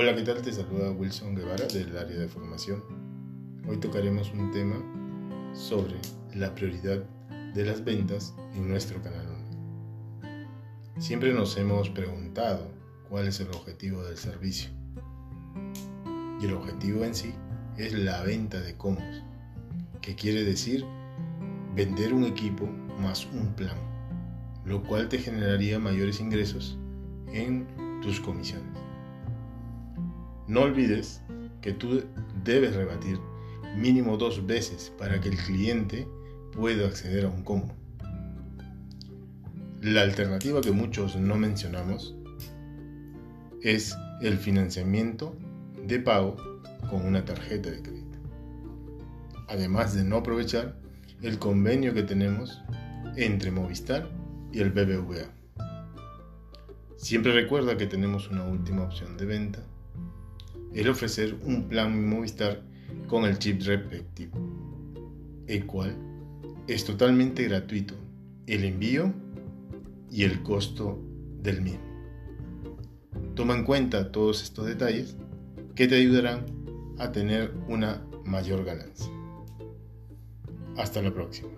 Hola, ¿qué tal? Te saluda Wilson Guevara del área de formación. Hoy tocaremos un tema sobre la prioridad de las ventas en nuestro canal. Siempre nos hemos preguntado cuál es el objetivo del servicio. Y el objetivo en sí es la venta de combos, que quiere decir vender un equipo más un plan, lo cual te generaría mayores ingresos en tus comisiones. No olvides que tú debes rebatir mínimo dos veces para que el cliente pueda acceder a un combo. La alternativa que muchos no mencionamos es el financiamiento de pago con una tarjeta de crédito. Además de no aprovechar el convenio que tenemos entre Movistar y el BBVA. Siempre recuerda que tenemos una última opción de venta el ofrecer un plan Movistar con el chip respectivo, el cual es totalmente gratuito, el envío y el costo del mismo. Toma en cuenta todos estos detalles que te ayudarán a tener una mayor ganancia. Hasta la próxima.